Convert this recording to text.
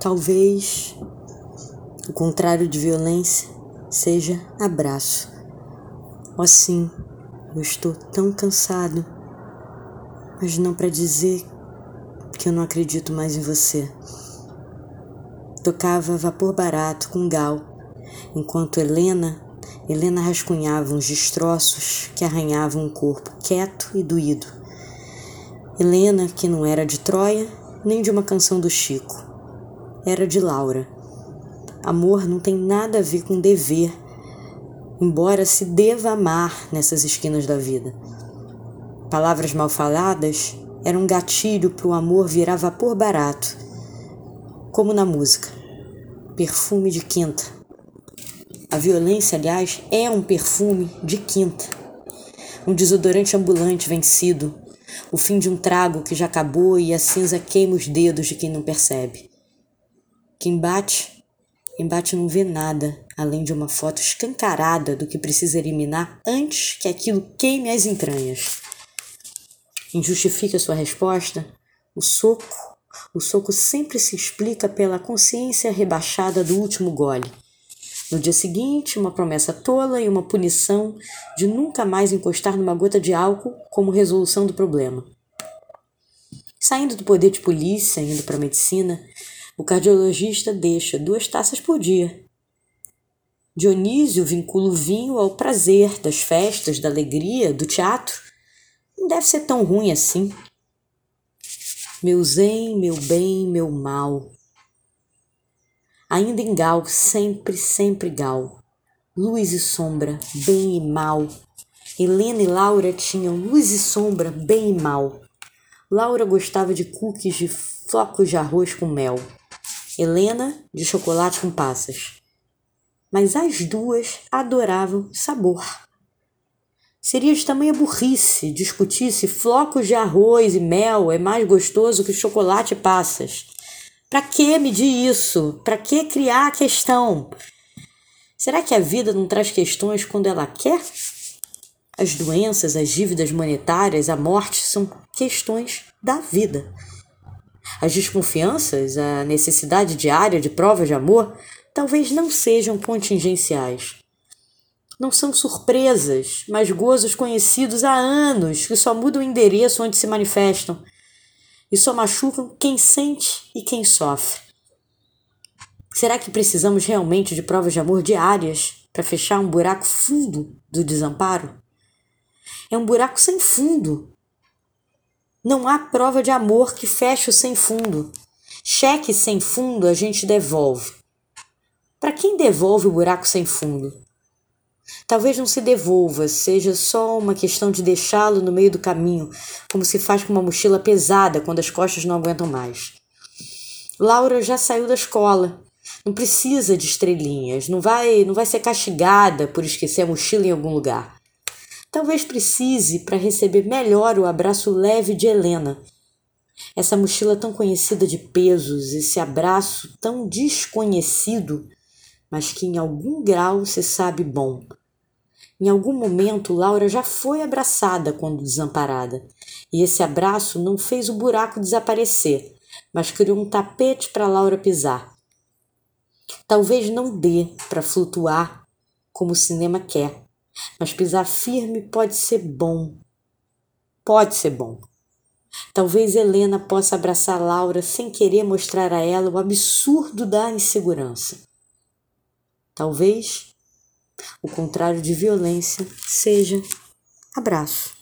Talvez o contrário de violência seja abraço. Oh, sim, eu estou tão cansado, mas não para dizer que eu não acredito mais em você. Tocava vapor barato com gal, enquanto Helena, Helena rascunhava uns destroços que arranhavam o corpo, quieto e doído. Helena, que não era de Troia nem de uma canção do Chico, era de Laura. Amor não tem nada a ver com dever, embora se deva amar nessas esquinas da vida. Palavras mal faladas eram um gatilho para o amor virar vapor barato, como na música. Perfume de quinta. A violência, aliás, é um perfume de quinta. Um desodorante ambulante vencido, o fim de um trago que já acabou e a cinza queima os dedos de quem não percebe. Quem bate, quem bate não vê nada além de uma foto escancarada do que precisa eliminar antes que aquilo queime as entranhas. Quem justifica sua resposta, o soco, o soco sempre se explica pela consciência rebaixada do último gole. No dia seguinte, uma promessa tola e uma punição de nunca mais encostar numa gota de álcool como resolução do problema. Saindo do poder de polícia, indo para a medicina, o cardiologista deixa duas taças por dia. Dionísio vincula o vinho ao prazer das festas, da alegria, do teatro. Não deve ser tão ruim assim. Meu zen, meu bem, meu mal. Ainda em Gal, sempre, sempre Gal. Luz e sombra, bem e mal. Helena e Laura tinham luz e sombra, bem e mal. Laura gostava de cookies de flocos de arroz com mel. Helena de chocolate com passas. Mas as duas adoravam sabor. Seria de tamanha burrice discutir se flocos de arroz e mel é mais gostoso que chocolate e passas. Para que medir isso? Para que criar a questão? Será que a vida não traz questões quando ela quer? As doenças, as dívidas monetárias, a morte são questões da vida. As desconfianças, a necessidade diária de provas de amor, talvez não sejam contingenciais. Não são surpresas, mas gozos conhecidos há anos que só mudam o endereço onde se manifestam e só machucam quem sente e quem sofre. Será que precisamos realmente de provas de amor diárias para fechar um buraco fundo do desamparo? É um buraco sem fundo, não há prova de amor que feche o sem fundo. Cheque sem fundo a gente devolve. Para quem devolve o buraco sem fundo? Talvez não se devolva, seja só uma questão de deixá-lo no meio do caminho, como se faz com uma mochila pesada quando as costas não aguentam mais. Laura já saiu da escola. Não precisa de estrelinhas, não vai, não vai ser castigada por esquecer a mochila em algum lugar. Talvez precise para receber melhor o abraço leve de Helena. Essa mochila tão conhecida de pesos, esse abraço tão desconhecido, mas que em algum grau se sabe bom. Em algum momento, Laura já foi abraçada quando desamparada, e esse abraço não fez o buraco desaparecer, mas criou um tapete para Laura pisar. Talvez não dê para flutuar como o cinema quer, mas pisar firme pode ser bom. Pode ser bom. Talvez Helena possa abraçar Laura sem querer mostrar a ela o absurdo da insegurança. Talvez o contrário de violência seja abraço.